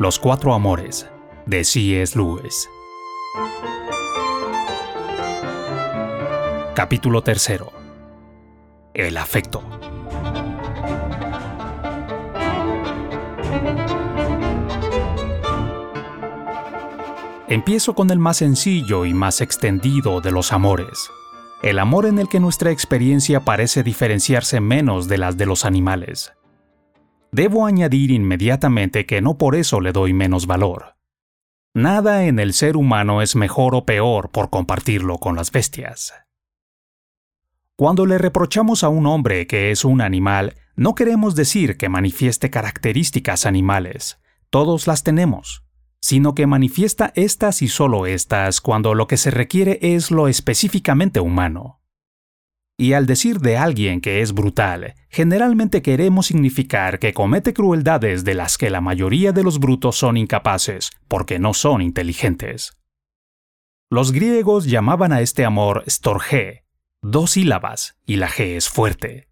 Los Cuatro Amores, de C.S. Lewis. Capítulo tercero. El afecto. Empiezo con el más sencillo y más extendido de los amores. El amor en el que nuestra experiencia parece diferenciarse menos de las de los animales. Debo añadir inmediatamente que no por eso le doy menos valor. Nada en el ser humano es mejor o peor por compartirlo con las bestias. Cuando le reprochamos a un hombre que es un animal, no queremos decir que manifieste características animales. Todos las tenemos sino que manifiesta estas y solo estas cuando lo que se requiere es lo específicamente humano. Y al decir de alguien que es brutal, generalmente queremos significar que comete crueldades de las que la mayoría de los brutos son incapaces, porque no son inteligentes. Los griegos llamaban a este amor storge, dos sílabas, y la G es fuerte.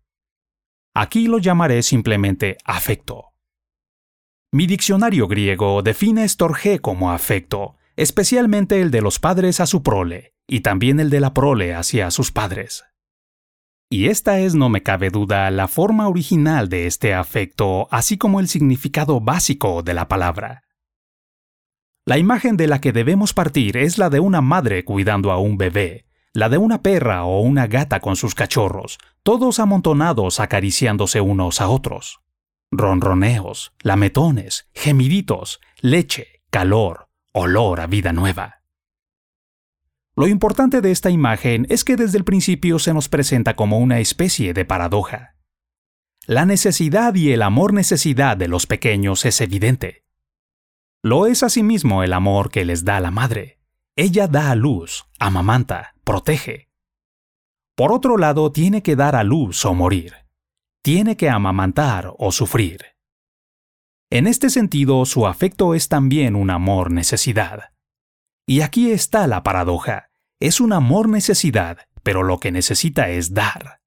Aquí lo llamaré simplemente afecto. Mi diccionario griego define storge como afecto, especialmente el de los padres a su prole, y también el de la prole hacia sus padres. Y esta es, no me cabe duda, la forma original de este afecto, así como el significado básico de la palabra. La imagen de la que debemos partir es la de una madre cuidando a un bebé, la de una perra o una gata con sus cachorros, todos amontonados acariciándose unos a otros ronroneos, lametones, gemiditos, leche, calor, olor a vida nueva. Lo importante de esta imagen es que desde el principio se nos presenta como una especie de paradoja. La necesidad y el amor necesidad de los pequeños es evidente. Lo es asimismo el amor que les da la madre. Ella da a luz, amamanta, protege. Por otro lado, tiene que dar a luz o morir tiene que amamantar o sufrir. En este sentido, su afecto es también un amor-necesidad. Y aquí está la paradoja. Es un amor-necesidad, pero lo que necesita es dar.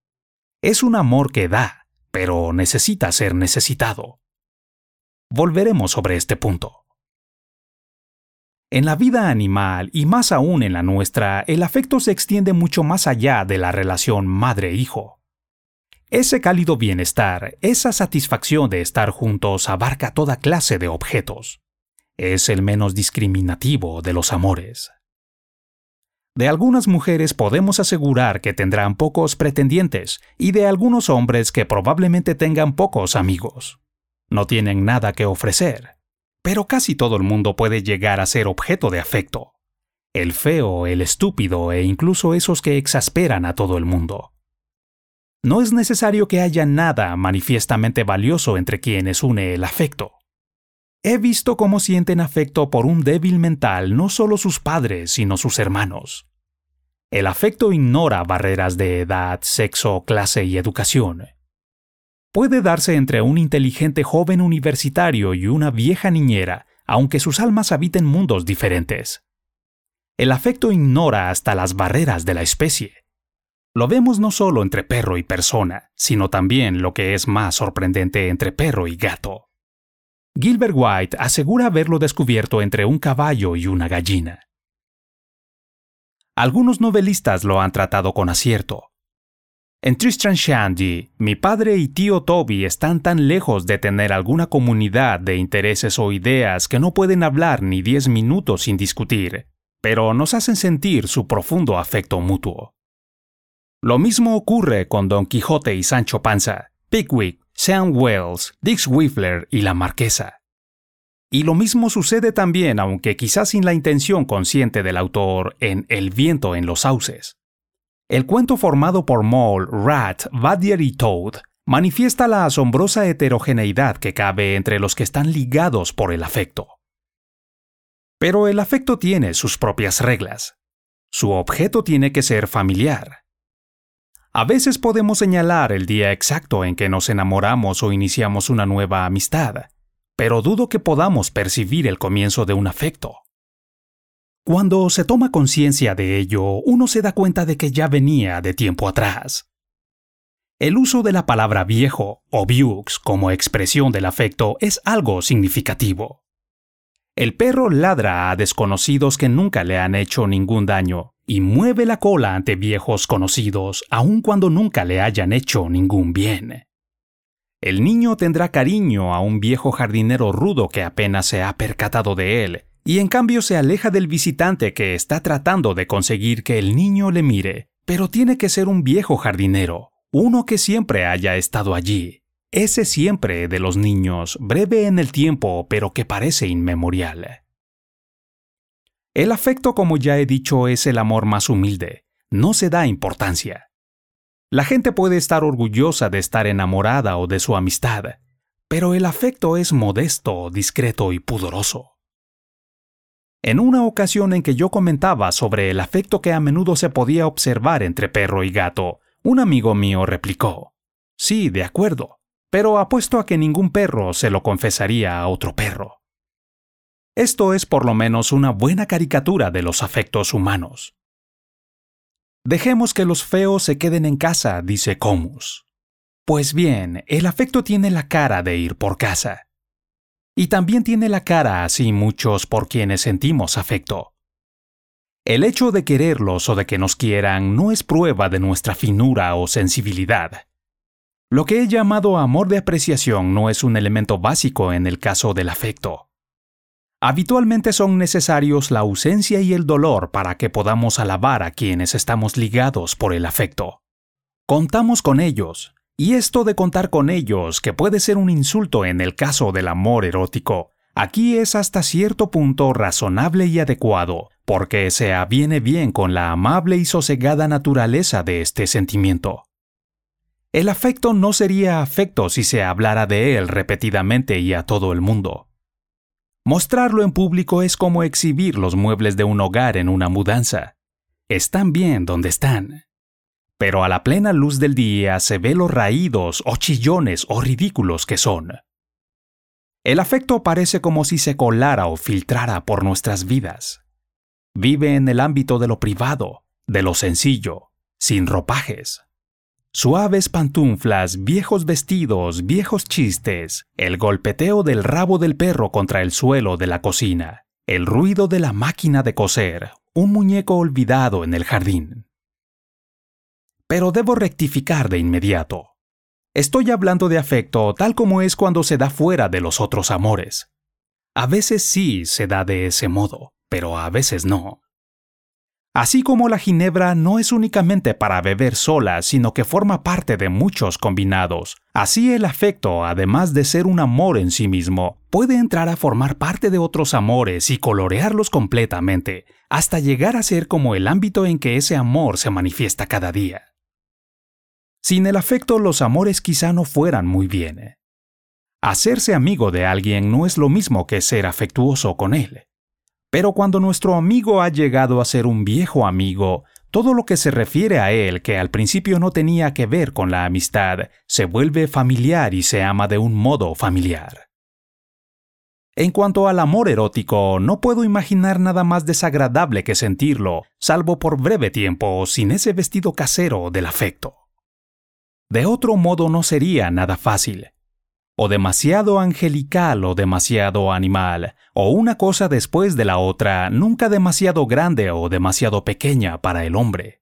Es un amor que da, pero necesita ser necesitado. Volveremos sobre este punto. En la vida animal, y más aún en la nuestra, el afecto se extiende mucho más allá de la relación madre-hijo. Ese cálido bienestar, esa satisfacción de estar juntos abarca toda clase de objetos. Es el menos discriminativo de los amores. De algunas mujeres podemos asegurar que tendrán pocos pretendientes y de algunos hombres que probablemente tengan pocos amigos. No tienen nada que ofrecer, pero casi todo el mundo puede llegar a ser objeto de afecto. El feo, el estúpido e incluso esos que exasperan a todo el mundo. No es necesario que haya nada manifiestamente valioso entre quienes une el afecto. He visto cómo sienten afecto por un débil mental no solo sus padres, sino sus hermanos. El afecto ignora barreras de edad, sexo, clase y educación. Puede darse entre un inteligente joven universitario y una vieja niñera, aunque sus almas habiten mundos diferentes. El afecto ignora hasta las barreras de la especie. Lo vemos no solo entre perro y persona, sino también lo que es más sorprendente entre perro y gato. Gilbert White asegura haberlo descubierto entre un caballo y una gallina. Algunos novelistas lo han tratado con acierto. En Tristram Shandy, mi padre y tío Toby están tan lejos de tener alguna comunidad de intereses o ideas que no pueden hablar ni diez minutos sin discutir, pero nos hacen sentir su profundo afecto mutuo. Lo mismo ocurre con Don Quijote y Sancho Panza, Pickwick, Sam Wells, Dix Whiffler y la Marquesa. Y lo mismo sucede también, aunque quizás sin la intención consciente del autor, en El viento en los sauces. El cuento formado por Mole, Rat, Badger y Toad manifiesta la asombrosa heterogeneidad que cabe entre los que están ligados por el afecto. Pero el afecto tiene sus propias reglas. Su objeto tiene que ser familiar, a veces podemos señalar el día exacto en que nos enamoramos o iniciamos una nueva amistad, pero dudo que podamos percibir el comienzo de un afecto. Cuando se toma conciencia de ello, uno se da cuenta de que ya venía de tiempo atrás. El uso de la palabra viejo o vieux como expresión del afecto es algo significativo. El perro ladra a desconocidos que nunca le han hecho ningún daño y mueve la cola ante viejos conocidos aun cuando nunca le hayan hecho ningún bien. El niño tendrá cariño a un viejo jardinero rudo que apenas se ha percatado de él, y en cambio se aleja del visitante que está tratando de conseguir que el niño le mire, pero tiene que ser un viejo jardinero, uno que siempre haya estado allí, ese siempre de los niños, breve en el tiempo, pero que parece inmemorial. El afecto, como ya he dicho, es el amor más humilde. No se da importancia. La gente puede estar orgullosa de estar enamorada o de su amistad, pero el afecto es modesto, discreto y pudoroso. En una ocasión en que yo comentaba sobre el afecto que a menudo se podía observar entre perro y gato, un amigo mío replicó, Sí, de acuerdo, pero apuesto a que ningún perro se lo confesaría a otro perro. Esto es por lo menos una buena caricatura de los afectos humanos. Dejemos que los feos se queden en casa, dice Comus. Pues bien, el afecto tiene la cara de ir por casa. Y también tiene la cara así muchos por quienes sentimos afecto. El hecho de quererlos o de que nos quieran no es prueba de nuestra finura o sensibilidad. Lo que he llamado amor de apreciación no es un elemento básico en el caso del afecto. Habitualmente son necesarios la ausencia y el dolor para que podamos alabar a quienes estamos ligados por el afecto. Contamos con ellos, y esto de contar con ellos, que puede ser un insulto en el caso del amor erótico, aquí es hasta cierto punto razonable y adecuado, porque se aviene bien con la amable y sosegada naturaleza de este sentimiento. El afecto no sería afecto si se hablara de él repetidamente y a todo el mundo. Mostrarlo en público es como exhibir los muebles de un hogar en una mudanza. Están bien donde están. Pero a la plena luz del día se ve los raídos o chillones o ridículos que son. El afecto parece como si se colara o filtrara por nuestras vidas. Vive en el ámbito de lo privado, de lo sencillo, sin ropajes. Suaves pantuflas, viejos vestidos, viejos chistes, el golpeteo del rabo del perro contra el suelo de la cocina, el ruido de la máquina de coser, un muñeco olvidado en el jardín. Pero debo rectificar de inmediato. Estoy hablando de afecto tal como es cuando se da fuera de los otros amores. A veces sí se da de ese modo, pero a veces no. Así como la ginebra no es únicamente para beber sola, sino que forma parte de muchos combinados, así el afecto, además de ser un amor en sí mismo, puede entrar a formar parte de otros amores y colorearlos completamente, hasta llegar a ser como el ámbito en que ese amor se manifiesta cada día. Sin el afecto los amores quizá no fueran muy bien. Hacerse amigo de alguien no es lo mismo que ser afectuoso con él. Pero cuando nuestro amigo ha llegado a ser un viejo amigo, todo lo que se refiere a él que al principio no tenía que ver con la amistad se vuelve familiar y se ama de un modo familiar. En cuanto al amor erótico, no puedo imaginar nada más desagradable que sentirlo, salvo por breve tiempo, sin ese vestido casero del afecto. De otro modo no sería nada fácil, o demasiado angelical o demasiado animal, o una cosa después de la otra, nunca demasiado grande o demasiado pequeña para el hombre.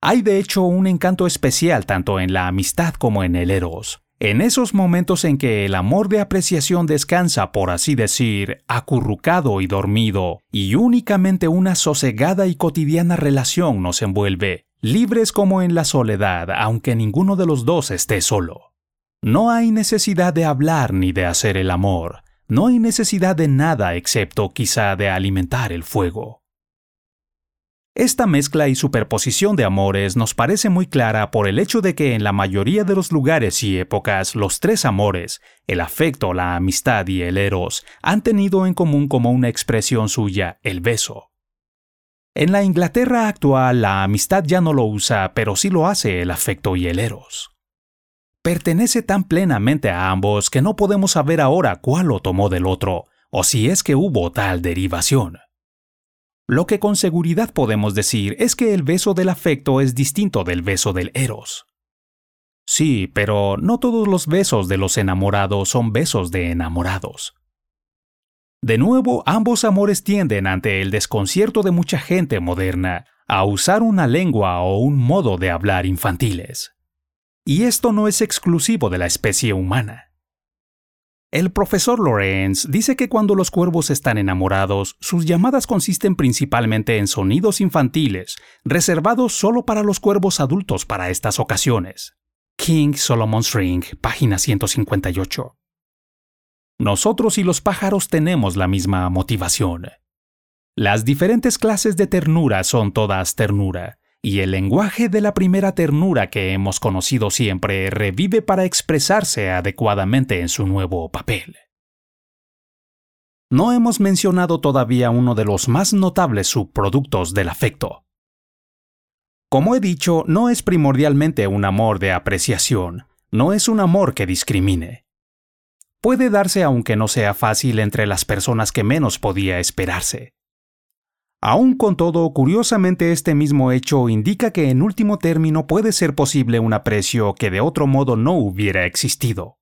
Hay de hecho un encanto especial tanto en la amistad como en el eros, en esos momentos en que el amor de apreciación descansa, por así decir, acurrucado y dormido, y únicamente una sosegada y cotidiana relación nos envuelve, libres como en la soledad, aunque ninguno de los dos esté solo. No hay necesidad de hablar ni de hacer el amor, no hay necesidad de nada excepto quizá de alimentar el fuego. Esta mezcla y superposición de amores nos parece muy clara por el hecho de que en la mayoría de los lugares y épocas los tres amores, el afecto, la amistad y el eros, han tenido en común como una expresión suya el beso. En la Inglaterra actual la amistad ya no lo usa, pero sí lo hace el afecto y el eros pertenece tan plenamente a ambos que no podemos saber ahora cuál lo tomó del otro, o si es que hubo tal derivación. Lo que con seguridad podemos decir es que el beso del afecto es distinto del beso del eros. Sí, pero no todos los besos de los enamorados son besos de enamorados. De nuevo, ambos amores tienden, ante el desconcierto de mucha gente moderna, a usar una lengua o un modo de hablar infantiles. Y esto no es exclusivo de la especie humana. El profesor Lorenz dice que cuando los cuervos están enamorados, sus llamadas consisten principalmente en sonidos infantiles, reservados solo para los cuervos adultos para estas ocasiones. King Solomon's Ring, página 158. Nosotros y los pájaros tenemos la misma motivación. Las diferentes clases de ternura son todas ternura, y el lenguaje de la primera ternura que hemos conocido siempre revive para expresarse adecuadamente en su nuevo papel. No hemos mencionado todavía uno de los más notables subproductos del afecto. Como he dicho, no es primordialmente un amor de apreciación, no es un amor que discrimine. Puede darse aunque no sea fácil entre las personas que menos podía esperarse. Aún con todo, curiosamente este mismo hecho indica que en último término puede ser posible un aprecio que de otro modo no hubiera existido.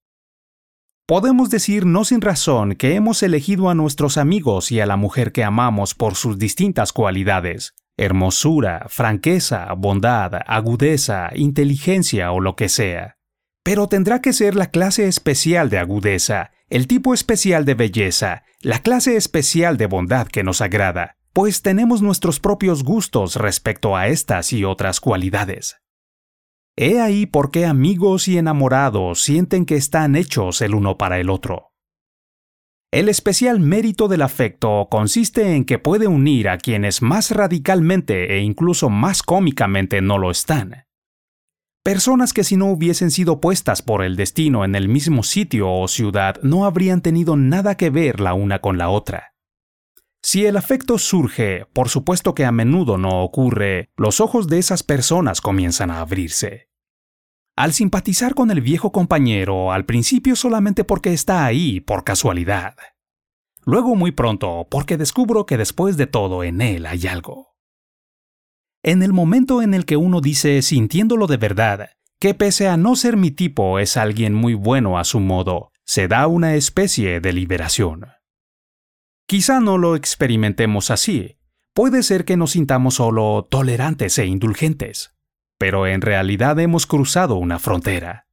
Podemos decir no sin razón que hemos elegido a nuestros amigos y a la mujer que amamos por sus distintas cualidades, hermosura, franqueza, bondad, agudeza, inteligencia o lo que sea. Pero tendrá que ser la clase especial de agudeza, el tipo especial de belleza, la clase especial de bondad que nos agrada, pues tenemos nuestros propios gustos respecto a estas y otras cualidades. He ahí por qué amigos y enamorados sienten que están hechos el uno para el otro. El especial mérito del afecto consiste en que puede unir a quienes más radicalmente e incluso más cómicamente no lo están. Personas que si no hubiesen sido puestas por el destino en el mismo sitio o ciudad no habrían tenido nada que ver la una con la otra. Si el afecto surge, por supuesto que a menudo no ocurre, los ojos de esas personas comienzan a abrirse. Al simpatizar con el viejo compañero, al principio solamente porque está ahí, por casualidad. Luego muy pronto, porque descubro que después de todo en él hay algo. En el momento en el que uno dice, sintiéndolo de verdad, que pese a no ser mi tipo es alguien muy bueno a su modo, se da una especie de liberación. Quizá no lo experimentemos así. Puede ser que nos sintamos solo tolerantes e indulgentes, pero en realidad hemos cruzado una frontera.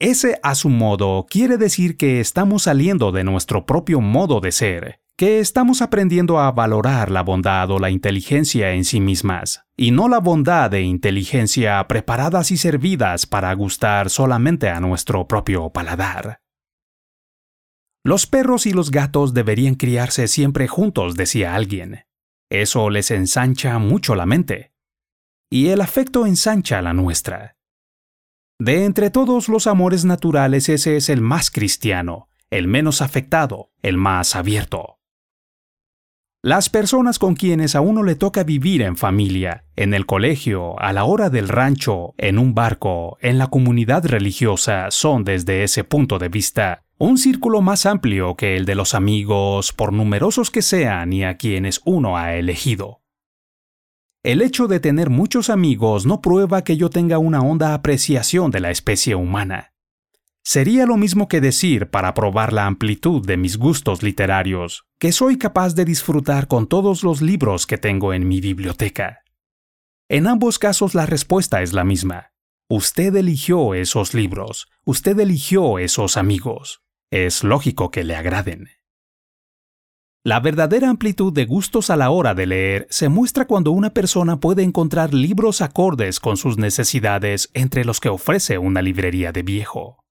Ese a su modo quiere decir que estamos saliendo de nuestro propio modo de ser, que estamos aprendiendo a valorar la bondad o la inteligencia en sí mismas, y no la bondad e inteligencia preparadas y servidas para gustar solamente a nuestro propio paladar. Los perros y los gatos deberían criarse siempre juntos, decía alguien. Eso les ensancha mucho la mente. Y el afecto ensancha la nuestra. De entre todos los amores naturales ese es el más cristiano, el menos afectado, el más abierto. Las personas con quienes a uno le toca vivir en familia, en el colegio, a la hora del rancho, en un barco, en la comunidad religiosa, son desde ese punto de vista un círculo más amplio que el de los amigos, por numerosos que sean y a quienes uno ha elegido. El hecho de tener muchos amigos no prueba que yo tenga una honda apreciación de la especie humana. Sería lo mismo que decir, para probar la amplitud de mis gustos literarios, que soy capaz de disfrutar con todos los libros que tengo en mi biblioteca. En ambos casos la respuesta es la misma. Usted eligió esos libros, usted eligió esos amigos es lógico que le agraden. La verdadera amplitud de gustos a la hora de leer se muestra cuando una persona puede encontrar libros acordes con sus necesidades entre los que ofrece una librería de viejo.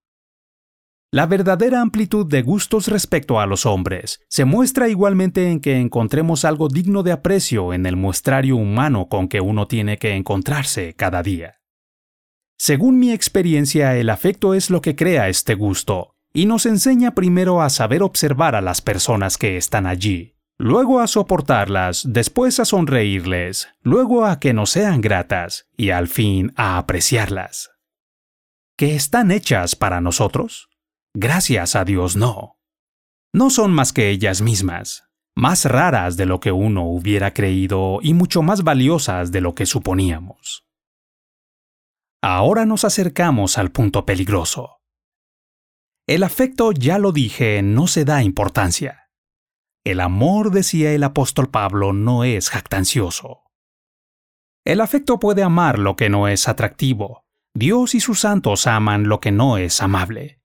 La verdadera amplitud de gustos respecto a los hombres se muestra igualmente en que encontremos algo digno de aprecio en el muestrario humano con que uno tiene que encontrarse cada día. Según mi experiencia, el afecto es lo que crea este gusto, y nos enseña primero a saber observar a las personas que están allí, luego a soportarlas, después a sonreírles, luego a que nos sean gratas y al fin a apreciarlas. ¿Que están hechas para nosotros? Gracias a Dios no. No son más que ellas mismas, más raras de lo que uno hubiera creído y mucho más valiosas de lo que suponíamos. Ahora nos acercamos al punto peligroso. El afecto, ya lo dije, no se da importancia. El amor, decía el apóstol Pablo, no es jactancioso. El afecto puede amar lo que no es atractivo. Dios y sus santos aman lo que no es amable.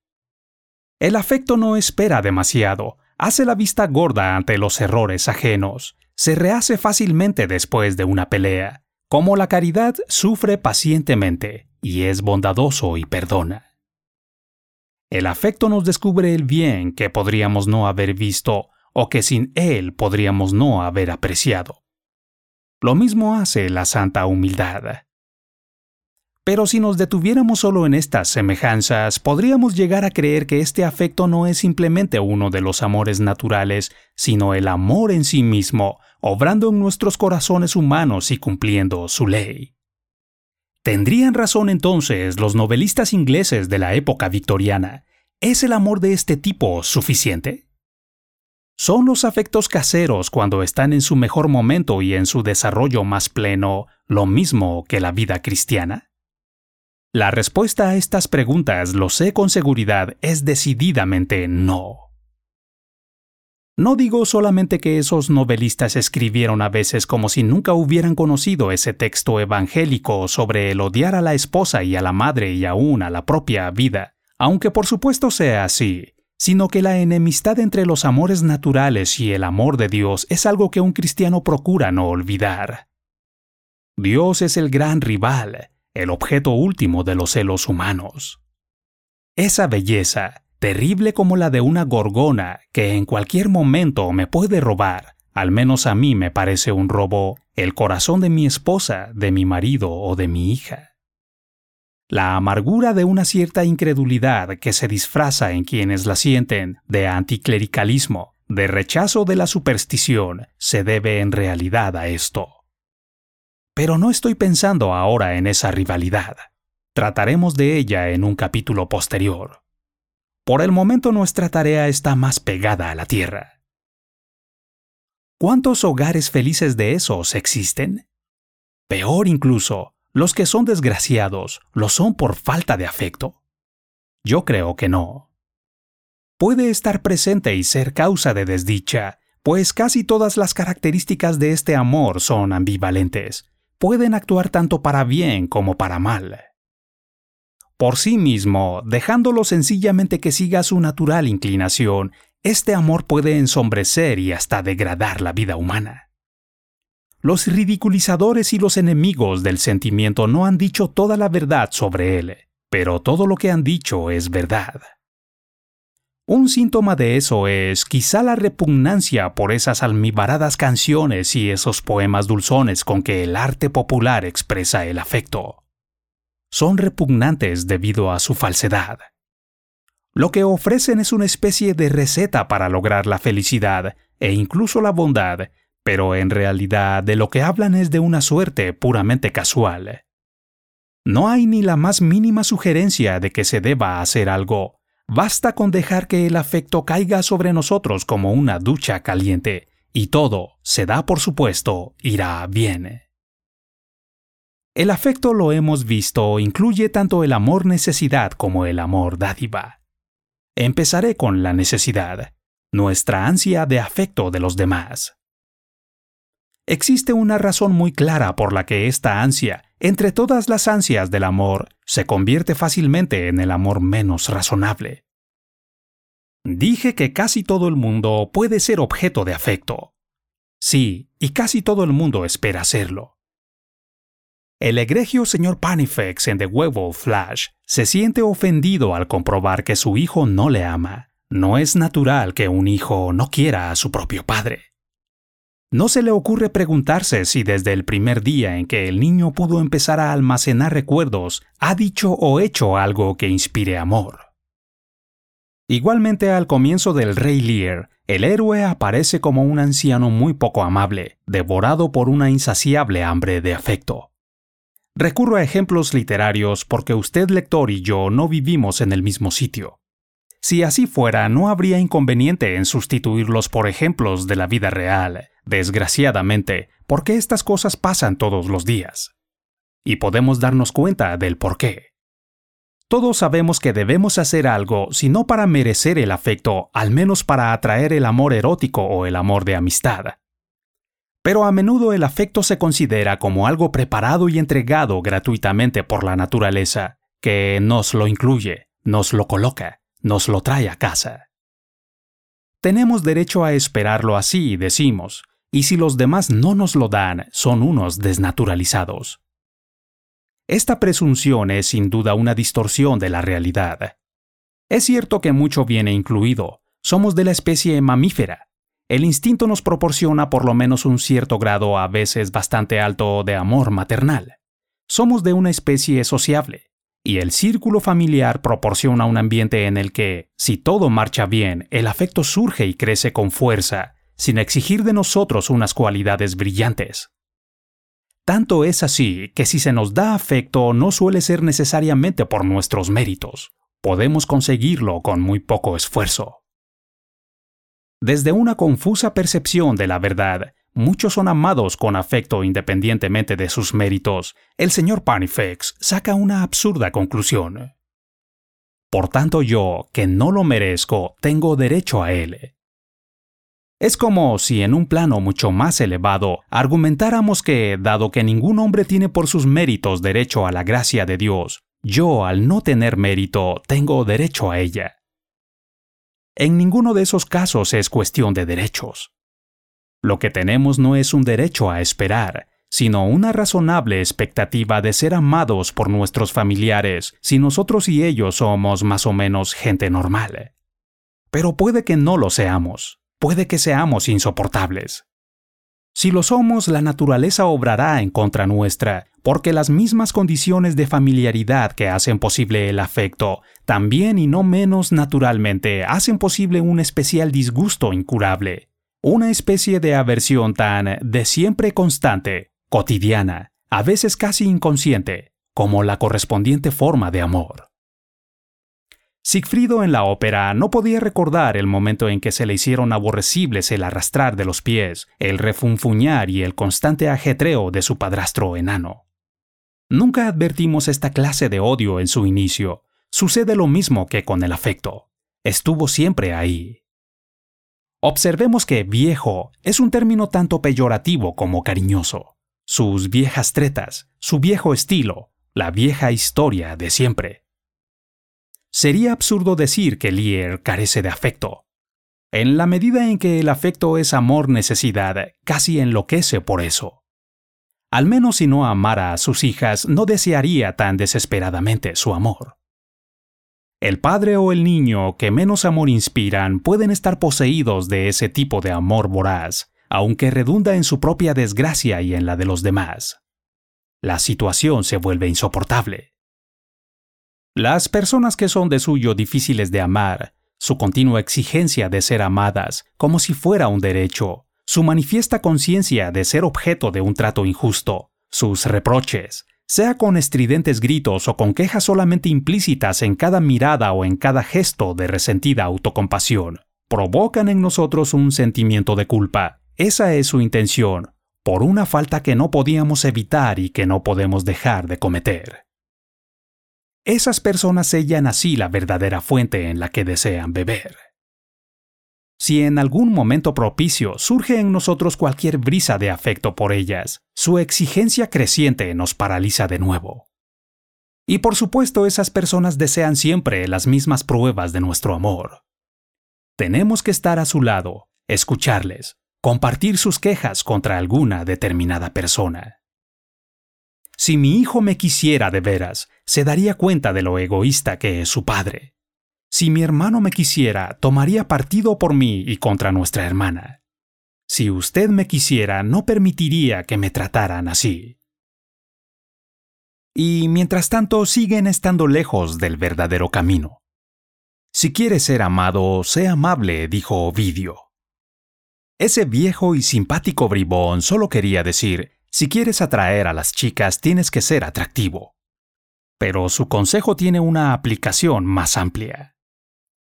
El afecto no espera demasiado, hace la vista gorda ante los errores ajenos, se rehace fácilmente después de una pelea, como la caridad sufre pacientemente y es bondadoso y perdona. El afecto nos descubre el bien que podríamos no haber visto o que sin él podríamos no haber apreciado. Lo mismo hace la santa humildad. Pero si nos detuviéramos solo en estas semejanzas, podríamos llegar a creer que este afecto no es simplemente uno de los amores naturales, sino el amor en sí mismo, obrando en nuestros corazones humanos y cumpliendo su ley. ¿Tendrían razón entonces los novelistas ingleses de la época victoriana? ¿Es el amor de este tipo suficiente? ¿Son los afectos caseros cuando están en su mejor momento y en su desarrollo más pleno lo mismo que la vida cristiana? La respuesta a estas preguntas, lo sé con seguridad, es decididamente no. No digo solamente que esos novelistas escribieron a veces como si nunca hubieran conocido ese texto evangélico sobre el odiar a la esposa y a la madre y aún a la propia vida, aunque por supuesto sea así, sino que la enemistad entre los amores naturales y el amor de Dios es algo que un cristiano procura no olvidar. Dios es el gran rival, el objeto último de los celos humanos. Esa belleza, terrible como la de una gorgona que en cualquier momento me puede robar, al menos a mí me parece un robo, el corazón de mi esposa, de mi marido o de mi hija. La amargura de una cierta incredulidad que se disfraza en quienes la sienten de anticlericalismo, de rechazo de la superstición, se debe en realidad a esto. Pero no estoy pensando ahora en esa rivalidad. Trataremos de ella en un capítulo posterior. Por el momento nuestra tarea está más pegada a la tierra. ¿Cuántos hogares felices de esos existen? Peor incluso, los que son desgraciados, ¿lo son por falta de afecto? Yo creo que no. Puede estar presente y ser causa de desdicha, pues casi todas las características de este amor son ambivalentes, pueden actuar tanto para bien como para mal. Por sí mismo, dejándolo sencillamente que siga su natural inclinación, este amor puede ensombrecer y hasta degradar la vida humana. Los ridiculizadores y los enemigos del sentimiento no han dicho toda la verdad sobre él, pero todo lo que han dicho es verdad. Un síntoma de eso es quizá la repugnancia por esas almibaradas canciones y esos poemas dulzones con que el arte popular expresa el afecto. Son repugnantes debido a su falsedad. Lo que ofrecen es una especie de receta para lograr la felicidad e incluso la bondad, pero en realidad de lo que hablan es de una suerte puramente casual. No hay ni la más mínima sugerencia de que se deba hacer algo, Basta con dejar que el afecto caiga sobre nosotros como una ducha caliente, y todo, se da por supuesto, irá bien. El afecto, lo hemos visto, incluye tanto el amor necesidad como el amor dádiva. Empezaré con la necesidad, nuestra ansia de afecto de los demás. Existe una razón muy clara por la que esta ansia, entre todas las ansias del amor, se convierte fácilmente en el amor menos razonable. Dije que casi todo el mundo puede ser objeto de afecto. Sí, y casi todo el mundo espera serlo. El egregio señor Panifex en The Werewolf Flash se siente ofendido al comprobar que su hijo no le ama. No es natural que un hijo no quiera a su propio padre. No se le ocurre preguntarse si desde el primer día en que el niño pudo empezar a almacenar recuerdos, ha dicho o hecho algo que inspire amor. Igualmente al comienzo del Rey Lear, el héroe aparece como un anciano muy poco amable, devorado por una insaciable hambre de afecto. Recurro a ejemplos literarios porque usted lector y yo no vivimos en el mismo sitio. Si así fuera, no habría inconveniente en sustituirlos por ejemplos de la vida real, desgraciadamente, porque estas cosas pasan todos los días. Y podemos darnos cuenta del por qué. Todos sabemos que debemos hacer algo, si no para merecer el afecto, al menos para atraer el amor erótico o el amor de amistad. Pero a menudo el afecto se considera como algo preparado y entregado gratuitamente por la naturaleza, que nos lo incluye, nos lo coloca, nos lo trae a casa. Tenemos derecho a esperarlo así, decimos, y si los demás no nos lo dan, son unos desnaturalizados. Esta presunción es sin duda una distorsión de la realidad. Es cierto que mucho viene incluido, somos de la especie mamífera. El instinto nos proporciona por lo menos un cierto grado a veces bastante alto de amor maternal. Somos de una especie sociable, y el círculo familiar proporciona un ambiente en el que, si todo marcha bien, el afecto surge y crece con fuerza, sin exigir de nosotros unas cualidades brillantes. Tanto es así que si se nos da afecto no suele ser necesariamente por nuestros méritos. Podemos conseguirlo con muy poco esfuerzo. Desde una confusa percepción de la verdad, muchos son amados con afecto independientemente de sus méritos, el señor Panifex saca una absurda conclusión. Por tanto yo, que no lo merezco, tengo derecho a él. Es como si en un plano mucho más elevado argumentáramos que, dado que ningún hombre tiene por sus méritos derecho a la gracia de Dios, yo, al no tener mérito, tengo derecho a ella. En ninguno de esos casos es cuestión de derechos. Lo que tenemos no es un derecho a esperar, sino una razonable expectativa de ser amados por nuestros familiares si nosotros y ellos somos más o menos gente normal. Pero puede que no lo seamos puede que seamos insoportables. Si lo somos, la naturaleza obrará en contra nuestra, porque las mismas condiciones de familiaridad que hacen posible el afecto, también y no menos naturalmente hacen posible un especial disgusto incurable, una especie de aversión tan de siempre constante, cotidiana, a veces casi inconsciente, como la correspondiente forma de amor. Sigfrido en la ópera no podía recordar el momento en que se le hicieron aborrecibles el arrastrar de los pies, el refunfuñar y el constante ajetreo de su padrastro enano. Nunca advertimos esta clase de odio en su inicio. Sucede lo mismo que con el afecto. Estuvo siempre ahí. Observemos que viejo es un término tanto peyorativo como cariñoso. Sus viejas tretas, su viejo estilo, la vieja historia de siempre. Sería absurdo decir que Lear carece de afecto. En la medida en que el afecto es amor-necesidad, casi enloquece por eso. Al menos si no amara a sus hijas, no desearía tan desesperadamente su amor. El padre o el niño que menos amor inspiran pueden estar poseídos de ese tipo de amor voraz, aunque redunda en su propia desgracia y en la de los demás. La situación se vuelve insoportable. Las personas que son de suyo difíciles de amar, su continua exigencia de ser amadas como si fuera un derecho, su manifiesta conciencia de ser objeto de un trato injusto, sus reproches, sea con estridentes gritos o con quejas solamente implícitas en cada mirada o en cada gesto de resentida autocompasión, provocan en nosotros un sentimiento de culpa. Esa es su intención, por una falta que no podíamos evitar y que no podemos dejar de cometer. Esas personas sellan así la verdadera fuente en la que desean beber. Si en algún momento propicio surge en nosotros cualquier brisa de afecto por ellas, su exigencia creciente nos paraliza de nuevo. Y por supuesto esas personas desean siempre las mismas pruebas de nuestro amor. Tenemos que estar a su lado, escucharles, compartir sus quejas contra alguna determinada persona. Si mi hijo me quisiera de veras, se daría cuenta de lo egoísta que es su padre. Si mi hermano me quisiera, tomaría partido por mí y contra nuestra hermana. Si usted me quisiera, no permitiría que me trataran así. Y mientras tanto siguen estando lejos del verdadero camino. Si quieres ser amado, sé amable, dijo Ovidio. Ese viejo y simpático bribón solo quería decir, si quieres atraer a las chicas tienes que ser atractivo. Pero su consejo tiene una aplicación más amplia.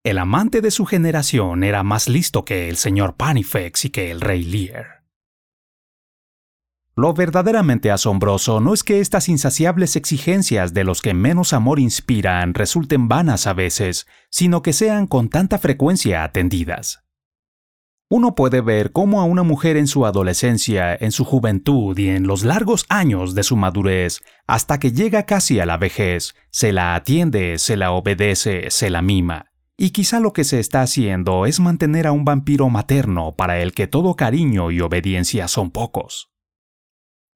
El amante de su generación era más listo que el señor Panifex y que el rey Lear. Lo verdaderamente asombroso no es que estas insaciables exigencias de los que menos amor inspiran resulten vanas a veces, sino que sean con tanta frecuencia atendidas. Uno puede ver cómo a una mujer en su adolescencia, en su juventud y en los largos años de su madurez, hasta que llega casi a la vejez, se la atiende, se la obedece, se la mima. Y quizá lo que se está haciendo es mantener a un vampiro materno para el que todo cariño y obediencia son pocos.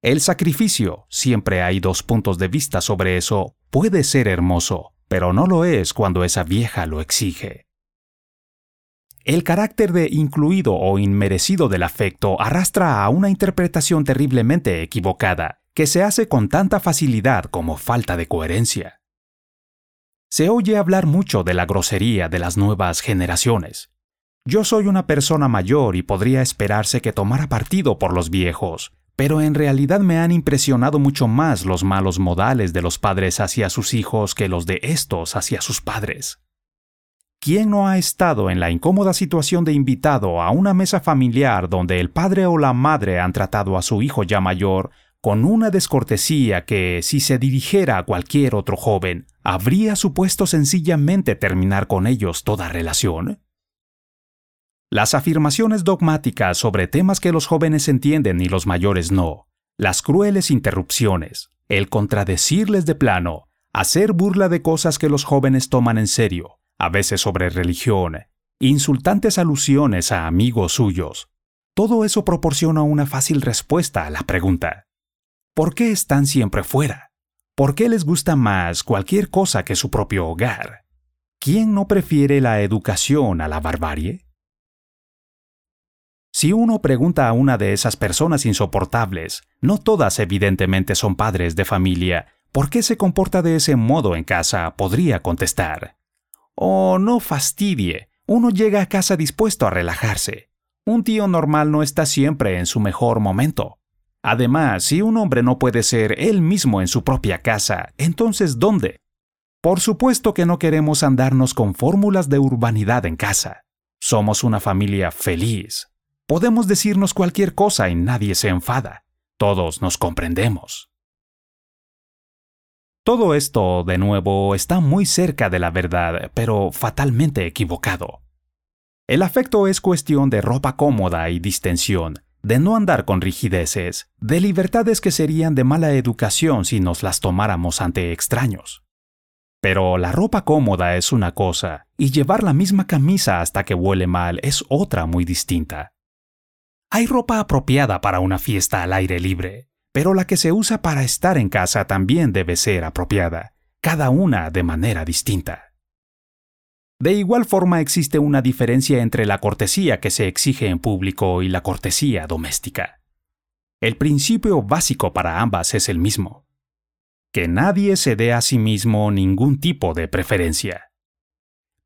El sacrificio, siempre hay dos puntos de vista sobre eso, puede ser hermoso, pero no lo es cuando esa vieja lo exige. El carácter de incluido o inmerecido del afecto arrastra a una interpretación terriblemente equivocada, que se hace con tanta facilidad como falta de coherencia. Se oye hablar mucho de la grosería de las nuevas generaciones. Yo soy una persona mayor y podría esperarse que tomara partido por los viejos, pero en realidad me han impresionado mucho más los malos modales de los padres hacia sus hijos que los de estos hacia sus padres. ¿Quién no ha estado en la incómoda situación de invitado a una mesa familiar donde el padre o la madre han tratado a su hijo ya mayor con una descortesía que, si se dirigiera a cualquier otro joven, habría supuesto sencillamente terminar con ellos toda relación? Las afirmaciones dogmáticas sobre temas que los jóvenes entienden y los mayores no, las crueles interrupciones, el contradecirles de plano, hacer burla de cosas que los jóvenes toman en serio, a veces sobre religión, insultantes alusiones a amigos suyos. Todo eso proporciona una fácil respuesta a la pregunta. ¿Por qué están siempre fuera? ¿Por qué les gusta más cualquier cosa que su propio hogar? ¿Quién no prefiere la educación a la barbarie? Si uno pregunta a una de esas personas insoportables, no todas evidentemente son padres de familia, ¿por qué se comporta de ese modo en casa? podría contestar. Oh, no fastidie. Uno llega a casa dispuesto a relajarse. Un tío normal no está siempre en su mejor momento. Además, si un hombre no puede ser él mismo en su propia casa, entonces ¿dónde? Por supuesto que no queremos andarnos con fórmulas de urbanidad en casa. Somos una familia feliz. Podemos decirnos cualquier cosa y nadie se enfada. Todos nos comprendemos. Todo esto, de nuevo, está muy cerca de la verdad, pero fatalmente equivocado. El afecto es cuestión de ropa cómoda y distensión, de no andar con rigideces, de libertades que serían de mala educación si nos las tomáramos ante extraños. Pero la ropa cómoda es una cosa, y llevar la misma camisa hasta que huele mal es otra muy distinta. Hay ropa apropiada para una fiesta al aire libre, pero la que se usa para estar en casa también debe ser apropiada, cada una de manera distinta. De igual forma existe una diferencia entre la cortesía que se exige en público y la cortesía doméstica. El principio básico para ambas es el mismo. Que nadie se dé a sí mismo ningún tipo de preferencia.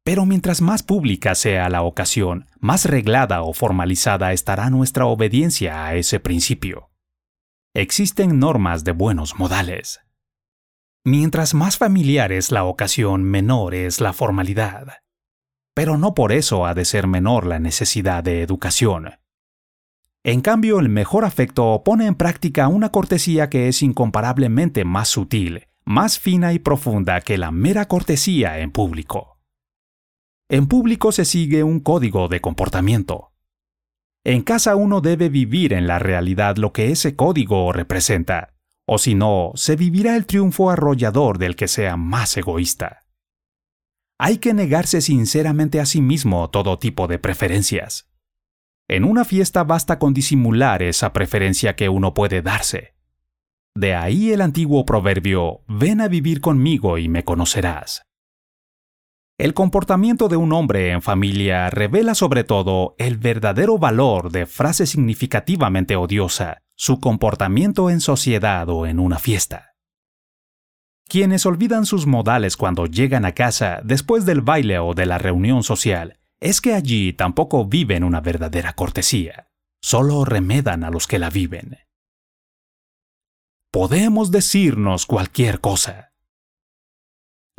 Pero mientras más pública sea la ocasión, más reglada o formalizada estará nuestra obediencia a ese principio existen normas de buenos modales. Mientras más familiar es la ocasión, menor es la formalidad. Pero no por eso ha de ser menor la necesidad de educación. En cambio, el mejor afecto pone en práctica una cortesía que es incomparablemente más sutil, más fina y profunda que la mera cortesía en público. En público se sigue un código de comportamiento, en casa uno debe vivir en la realidad lo que ese código representa, o si no, se vivirá el triunfo arrollador del que sea más egoísta. Hay que negarse sinceramente a sí mismo todo tipo de preferencias. En una fiesta basta con disimular esa preferencia que uno puede darse. De ahí el antiguo proverbio, ven a vivir conmigo y me conocerás. El comportamiento de un hombre en familia revela sobre todo el verdadero valor de frase significativamente odiosa, su comportamiento en sociedad o en una fiesta. Quienes olvidan sus modales cuando llegan a casa después del baile o de la reunión social, es que allí tampoco viven una verdadera cortesía, solo remedan a los que la viven. Podemos decirnos cualquier cosa,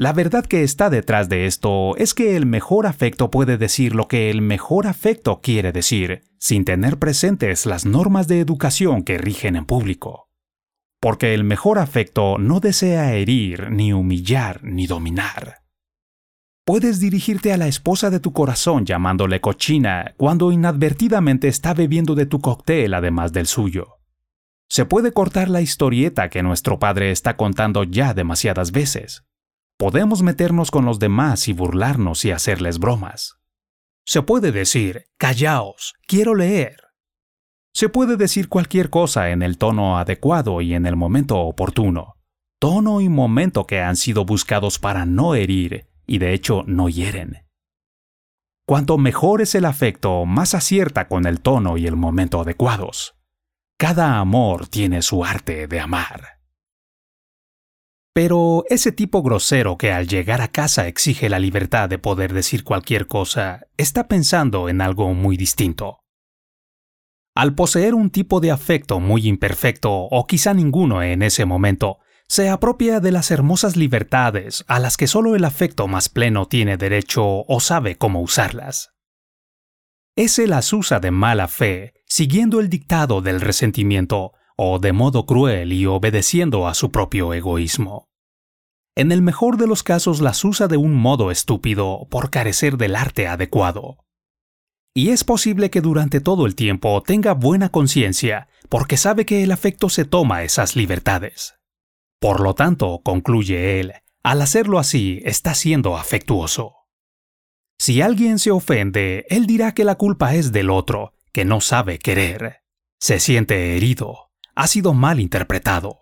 la verdad que está detrás de esto es que el mejor afecto puede decir lo que el mejor afecto quiere decir, sin tener presentes las normas de educación que rigen en público. Porque el mejor afecto no desea herir, ni humillar, ni dominar. Puedes dirigirte a la esposa de tu corazón llamándole cochina cuando inadvertidamente está bebiendo de tu cóctel además del suyo. Se puede cortar la historieta que nuestro padre está contando ya demasiadas veces. Podemos meternos con los demás y burlarnos y hacerles bromas. Se puede decir, callaos, quiero leer. Se puede decir cualquier cosa en el tono adecuado y en el momento oportuno. Tono y momento que han sido buscados para no herir y de hecho no hieren. Cuanto mejor es el afecto, más acierta con el tono y el momento adecuados. Cada amor tiene su arte de amar. Pero ese tipo grosero que al llegar a casa exige la libertad de poder decir cualquier cosa, está pensando en algo muy distinto. Al poseer un tipo de afecto muy imperfecto o quizá ninguno en ese momento, se apropia de las hermosas libertades a las que solo el afecto más pleno tiene derecho o sabe cómo usarlas. Ese las usa de mala fe, siguiendo el dictado del resentimiento, o de modo cruel y obedeciendo a su propio egoísmo. En el mejor de los casos las usa de un modo estúpido por carecer del arte adecuado. Y es posible que durante todo el tiempo tenga buena conciencia porque sabe que el afecto se toma esas libertades. Por lo tanto, concluye él, al hacerlo así está siendo afectuoso. Si alguien se ofende, él dirá que la culpa es del otro, que no sabe querer. Se siente herido, ha sido mal interpretado.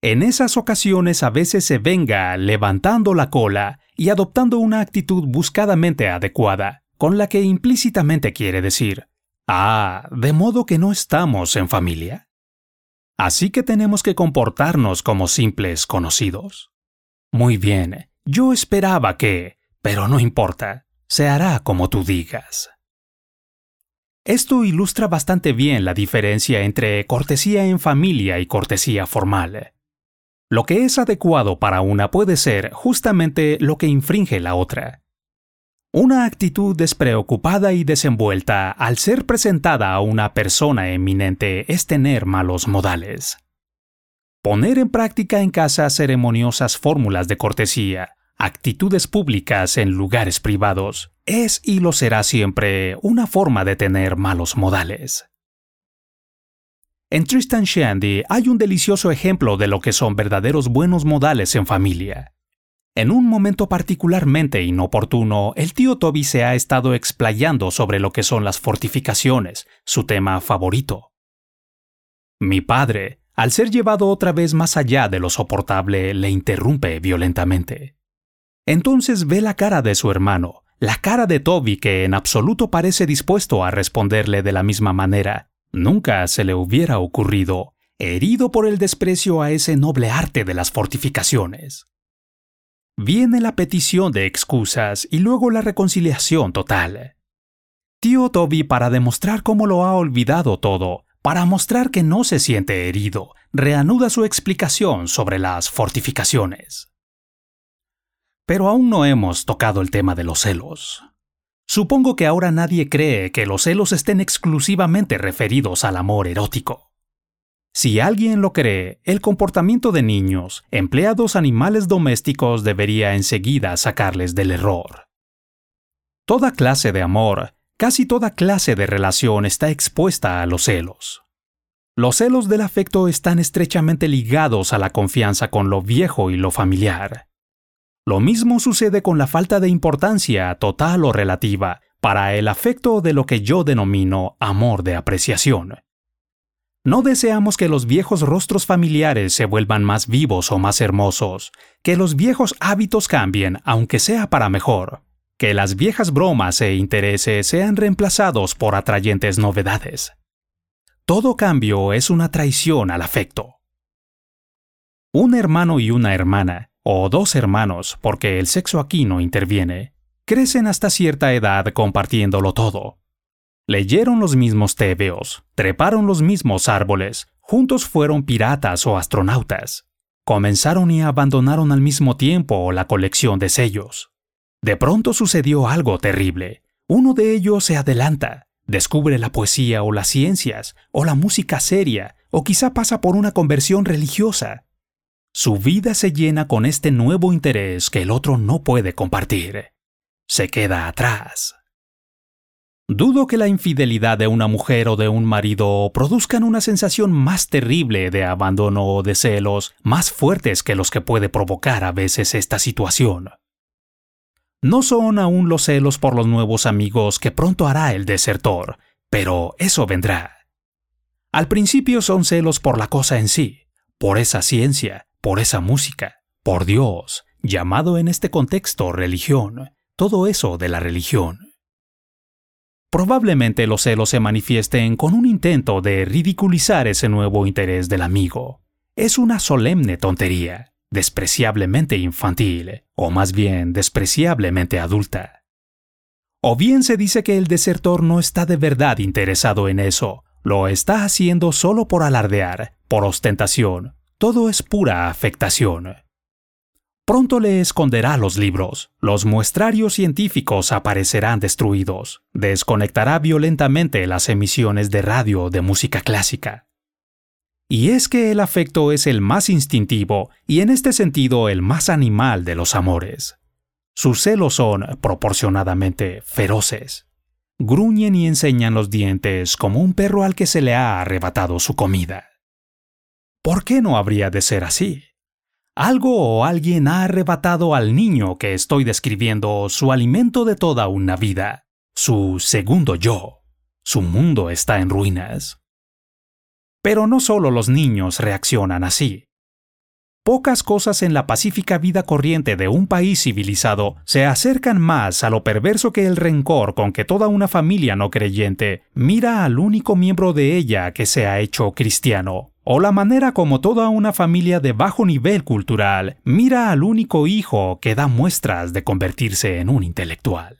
En esas ocasiones a veces se venga levantando la cola y adoptando una actitud buscadamente adecuada, con la que implícitamente quiere decir, ah, de modo que no estamos en familia. Así que tenemos que comportarnos como simples conocidos. Muy bien, yo esperaba que, pero no importa, se hará como tú digas. Esto ilustra bastante bien la diferencia entre cortesía en familia y cortesía formal. Lo que es adecuado para una puede ser justamente lo que infringe la otra. Una actitud despreocupada y desenvuelta al ser presentada a una persona eminente es tener malos modales. Poner en práctica en casa ceremoniosas fórmulas de cortesía, actitudes públicas en lugares privados, es y lo será siempre una forma de tener malos modales. En Tristan Shandy hay un delicioso ejemplo de lo que son verdaderos buenos modales en familia. En un momento particularmente inoportuno, el tío Toby se ha estado explayando sobre lo que son las fortificaciones, su tema favorito. Mi padre, al ser llevado otra vez más allá de lo soportable, le interrumpe violentamente. Entonces ve la cara de su hermano, la cara de Toby que en absoluto parece dispuesto a responderle de la misma manera. Nunca se le hubiera ocurrido, herido por el desprecio a ese noble arte de las fortificaciones. Viene la petición de excusas y luego la reconciliación total. Tío Toby, para demostrar cómo lo ha olvidado todo, para mostrar que no se siente herido, reanuda su explicación sobre las fortificaciones. Pero aún no hemos tocado el tema de los celos. Supongo que ahora nadie cree que los celos estén exclusivamente referidos al amor erótico. Si alguien lo cree, el comportamiento de niños, empleados animales domésticos debería enseguida sacarles del error. Toda clase de amor, casi toda clase de relación está expuesta a los celos. Los celos del afecto están estrechamente ligados a la confianza con lo viejo y lo familiar. Lo mismo sucede con la falta de importancia, total o relativa, para el afecto de lo que yo denomino amor de apreciación. No deseamos que los viejos rostros familiares se vuelvan más vivos o más hermosos, que los viejos hábitos cambien, aunque sea para mejor, que las viejas bromas e intereses sean reemplazados por atrayentes novedades. Todo cambio es una traición al afecto. Un hermano y una hermana, o dos hermanos, porque el sexo aquí no interviene, crecen hasta cierta edad compartiéndolo todo, Leyeron los mismos tebeos, treparon los mismos árboles, juntos fueron piratas o astronautas. Comenzaron y abandonaron al mismo tiempo la colección de sellos. De pronto sucedió algo terrible. Uno de ellos se adelanta, descubre la poesía o las ciencias, o la música seria, o quizá pasa por una conversión religiosa. Su vida se llena con este nuevo interés que el otro no puede compartir. Se queda atrás. Dudo que la infidelidad de una mujer o de un marido produzcan una sensación más terrible de abandono o de celos, más fuertes que los que puede provocar a veces esta situación. No son aún los celos por los nuevos amigos que pronto hará el desertor, pero eso vendrá. Al principio son celos por la cosa en sí, por esa ciencia, por esa música, por Dios, llamado en este contexto religión, todo eso de la religión. Probablemente los celos se manifiesten con un intento de ridiculizar ese nuevo interés del amigo. Es una solemne tontería, despreciablemente infantil, o más bien despreciablemente adulta. O bien se dice que el desertor no está de verdad interesado en eso, lo está haciendo solo por alardear, por ostentación, todo es pura afectación. Pronto le esconderá los libros, los muestrarios científicos aparecerán destruidos, desconectará violentamente las emisiones de radio de música clásica. Y es que el afecto es el más instintivo y en este sentido el más animal de los amores. Sus celos son, proporcionadamente, feroces. Gruñen y enseñan los dientes como un perro al que se le ha arrebatado su comida. ¿Por qué no habría de ser así? Algo o alguien ha arrebatado al niño que estoy describiendo su alimento de toda una vida, su segundo yo. Su mundo está en ruinas. Pero no solo los niños reaccionan así. Pocas cosas en la pacífica vida corriente de un país civilizado se acercan más a lo perverso que el rencor con que toda una familia no creyente mira al único miembro de ella que se ha hecho cristiano, o la manera como toda una familia de bajo nivel cultural mira al único hijo que da muestras de convertirse en un intelectual.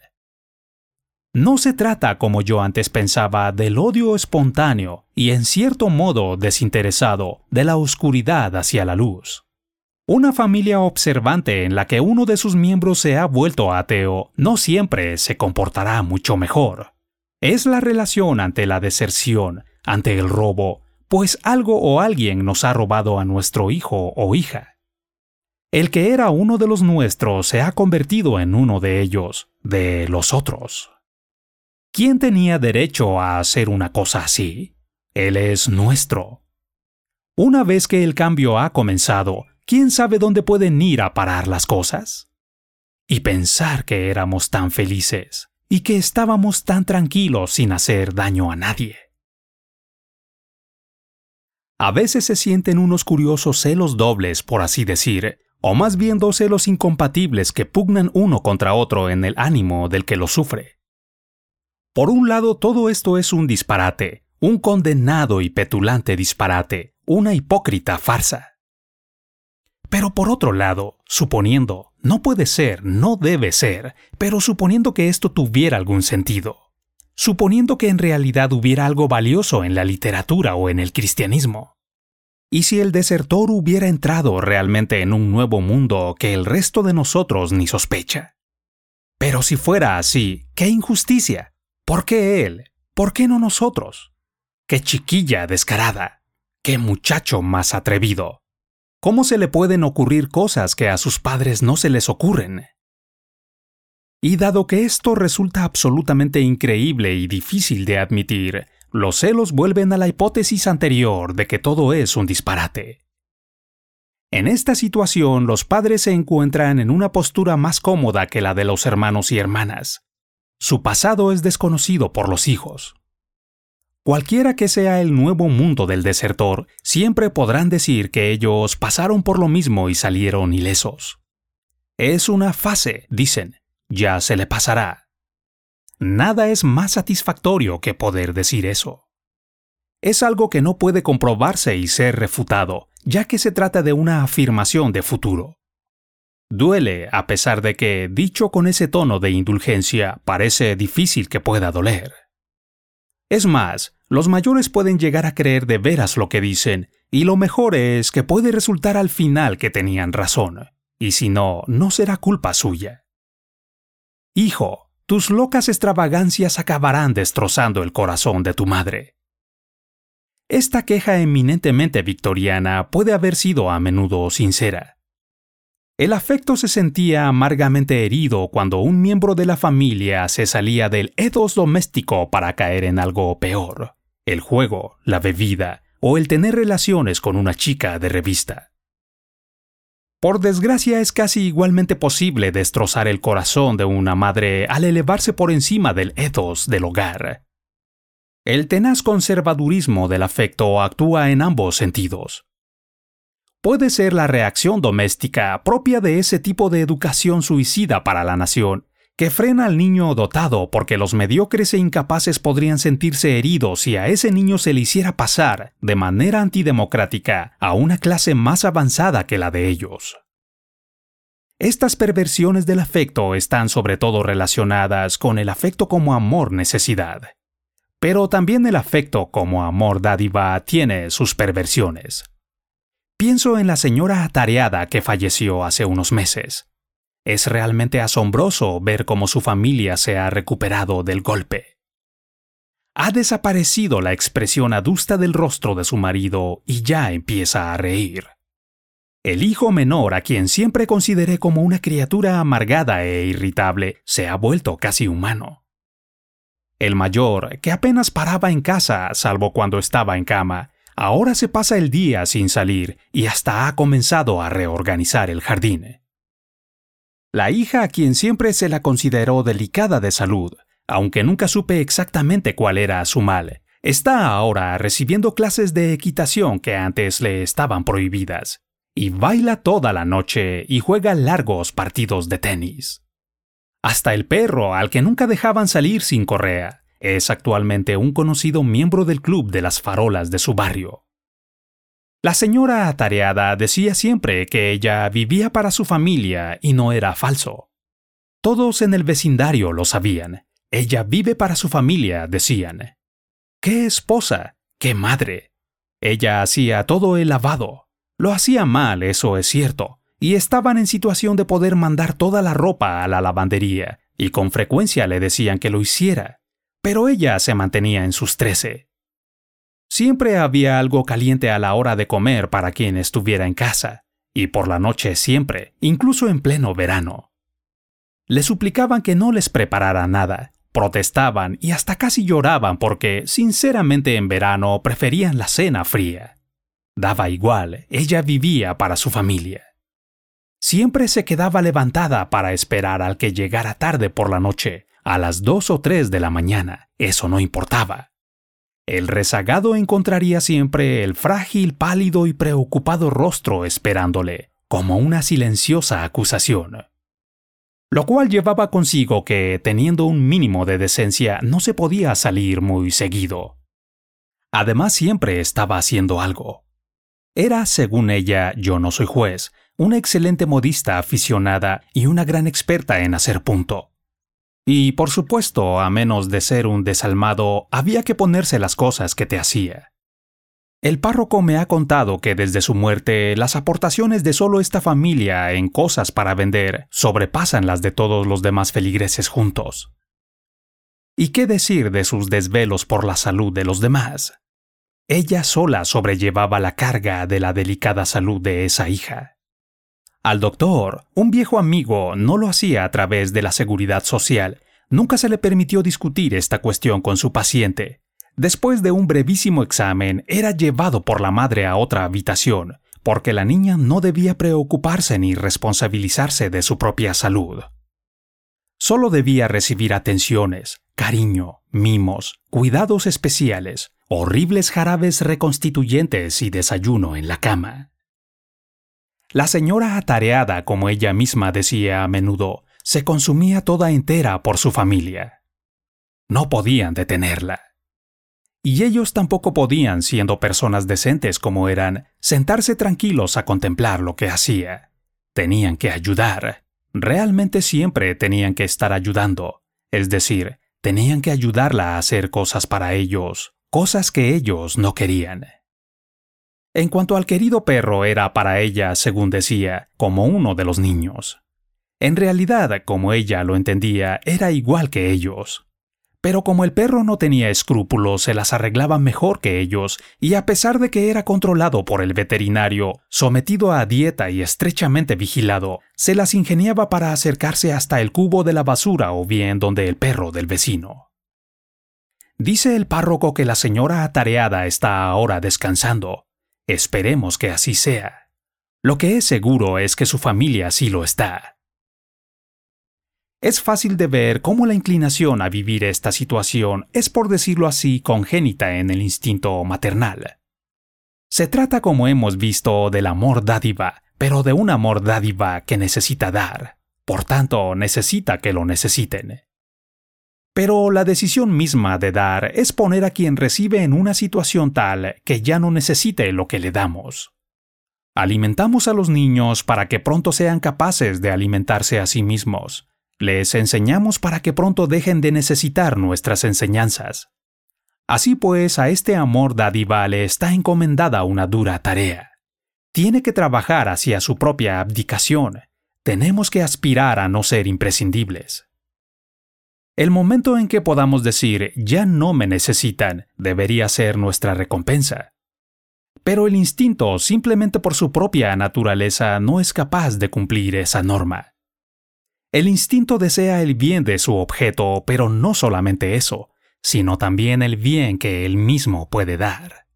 No se trata, como yo antes pensaba, del odio espontáneo y en cierto modo desinteresado de la oscuridad hacia la luz. Una familia observante en la que uno de sus miembros se ha vuelto ateo no siempre se comportará mucho mejor. Es la relación ante la deserción, ante el robo, pues algo o alguien nos ha robado a nuestro hijo o hija. El que era uno de los nuestros se ha convertido en uno de ellos, de los otros. ¿Quién tenía derecho a hacer una cosa así? Él es nuestro. Una vez que el cambio ha comenzado, ¿quién sabe dónde pueden ir a parar las cosas? Y pensar que éramos tan felices y que estábamos tan tranquilos sin hacer daño a nadie. A veces se sienten unos curiosos celos dobles, por así decir, o más bien dos celos incompatibles que pugnan uno contra otro en el ánimo del que lo sufre. Por un lado, todo esto es un disparate, un condenado y petulante disparate, una hipócrita farsa. Pero por otro lado, suponiendo, no puede ser, no debe ser, pero suponiendo que esto tuviera algún sentido, suponiendo que en realidad hubiera algo valioso en la literatura o en el cristianismo, ¿y si el desertor hubiera entrado realmente en un nuevo mundo que el resto de nosotros ni sospecha? Pero si fuera así, qué injusticia. ¿Por qué él? ¿Por qué no nosotros? Qué chiquilla descarada. Qué muchacho más atrevido. ¿Cómo se le pueden ocurrir cosas que a sus padres no se les ocurren? Y dado que esto resulta absolutamente increíble y difícil de admitir, los celos vuelven a la hipótesis anterior de que todo es un disparate. En esta situación los padres se encuentran en una postura más cómoda que la de los hermanos y hermanas. Su pasado es desconocido por los hijos. Cualquiera que sea el nuevo mundo del desertor, siempre podrán decir que ellos pasaron por lo mismo y salieron ilesos. Es una fase, dicen, ya se le pasará. Nada es más satisfactorio que poder decir eso. Es algo que no puede comprobarse y ser refutado, ya que se trata de una afirmación de futuro. Duele a pesar de que, dicho con ese tono de indulgencia, parece difícil que pueda doler. Es más, los mayores pueden llegar a creer de veras lo que dicen, y lo mejor es que puede resultar al final que tenían razón, y si no, no será culpa suya. Hijo, tus locas extravagancias acabarán destrozando el corazón de tu madre. Esta queja eminentemente victoriana puede haber sido a menudo sincera. El afecto se sentía amargamente herido cuando un miembro de la familia se salía del edos doméstico para caer en algo peor, el juego, la bebida o el tener relaciones con una chica de revista. Por desgracia es casi igualmente posible destrozar el corazón de una madre al elevarse por encima del edos del hogar el tenaz conservadurismo del afecto actúa en ambos sentidos. Puede ser la reacción doméstica propia de ese tipo de educación suicida para la nación, que frena al niño dotado porque los mediocres e incapaces podrían sentirse heridos si a ese niño se le hiciera pasar, de manera antidemocrática, a una clase más avanzada que la de ellos. Estas perversiones del afecto están sobre todo relacionadas con el afecto como amor-necesidad. Pero también el afecto como amor dádiva tiene sus perversiones. Pienso en la señora atareada que falleció hace unos meses. Es realmente asombroso ver cómo su familia se ha recuperado del golpe. Ha desaparecido la expresión adusta del rostro de su marido y ya empieza a reír. El hijo menor, a quien siempre consideré como una criatura amargada e irritable, se ha vuelto casi humano. El mayor, que apenas paraba en casa, salvo cuando estaba en cama, ahora se pasa el día sin salir y hasta ha comenzado a reorganizar el jardín. La hija a quien siempre se la consideró delicada de salud, aunque nunca supe exactamente cuál era su mal, está ahora recibiendo clases de equitación que antes le estaban prohibidas, y baila toda la noche y juega largos partidos de tenis. Hasta el perro, al que nunca dejaban salir sin correa, es actualmente un conocido miembro del club de las farolas de su barrio. La señora atareada decía siempre que ella vivía para su familia y no era falso. Todos en el vecindario lo sabían. Ella vive para su familia, decían. ¡Qué esposa! ¡Qué madre! Ella hacía todo el lavado. Lo hacía mal, eso es cierto, y estaban en situación de poder mandar toda la ropa a la lavandería, y con frecuencia le decían que lo hiciera, pero ella se mantenía en sus trece. Siempre había algo caliente a la hora de comer para quien estuviera en casa, y por la noche siempre, incluso en pleno verano. Le suplicaban que no les preparara nada, protestaban y hasta casi lloraban porque, sinceramente, en verano preferían la cena fría. Daba igual, ella vivía para su familia. Siempre se quedaba levantada para esperar al que llegara tarde por la noche, a las dos o tres de la mañana. Eso no importaba. El rezagado encontraría siempre el frágil, pálido y preocupado rostro esperándole, como una silenciosa acusación. Lo cual llevaba consigo que, teniendo un mínimo de decencia, no se podía salir muy seguido. Además, siempre estaba haciendo algo. Era, según ella, yo no soy juez, una excelente modista aficionada y una gran experta en hacer punto. Y por supuesto, a menos de ser un desalmado, había que ponerse las cosas que te hacía. El párroco me ha contado que desde su muerte las aportaciones de solo esta familia en cosas para vender sobrepasan las de todos los demás feligreses juntos. ¿Y qué decir de sus desvelos por la salud de los demás? Ella sola sobrellevaba la carga de la delicada salud de esa hija. Al doctor, un viejo amigo, no lo hacía a través de la seguridad social. Nunca se le permitió discutir esta cuestión con su paciente. Después de un brevísimo examen, era llevado por la madre a otra habitación, porque la niña no debía preocuparse ni responsabilizarse de su propia salud. Solo debía recibir atenciones, cariño, mimos, cuidados especiales, horribles jarabes reconstituyentes y desayuno en la cama. La señora atareada, como ella misma decía a menudo, se consumía toda entera por su familia. No podían detenerla. Y ellos tampoco podían, siendo personas decentes como eran, sentarse tranquilos a contemplar lo que hacía. Tenían que ayudar. Realmente siempre tenían que estar ayudando. Es decir, tenían que ayudarla a hacer cosas para ellos, cosas que ellos no querían. En cuanto al querido perro era para ella, según decía, como uno de los niños. En realidad, como ella lo entendía, era igual que ellos. Pero como el perro no tenía escrúpulos, se las arreglaba mejor que ellos, y a pesar de que era controlado por el veterinario, sometido a dieta y estrechamente vigilado, se las ingeniaba para acercarse hasta el cubo de la basura o bien donde el perro del vecino. Dice el párroco que la señora atareada está ahora descansando. Esperemos que así sea. Lo que es seguro es que su familia sí lo está. Es fácil de ver cómo la inclinación a vivir esta situación es, por decirlo así, congénita en el instinto maternal. Se trata, como hemos visto, del amor dádiva, pero de un amor dádiva que necesita dar. Por tanto, necesita que lo necesiten. Pero la decisión misma de dar es poner a quien recibe en una situación tal que ya no necesite lo que le damos. Alimentamos a los niños para que pronto sean capaces de alimentarse a sí mismos, les enseñamos para que pronto dejen de necesitar nuestras enseñanzas. Así pues, a este amor dádiva le está encomendada una dura tarea. Tiene que trabajar hacia su propia abdicación. Tenemos que aspirar a no ser imprescindibles. El momento en que podamos decir ya no me necesitan debería ser nuestra recompensa. Pero el instinto, simplemente por su propia naturaleza, no es capaz de cumplir esa norma. El instinto desea el bien de su objeto, pero no solamente eso, sino también el bien que él mismo puede dar.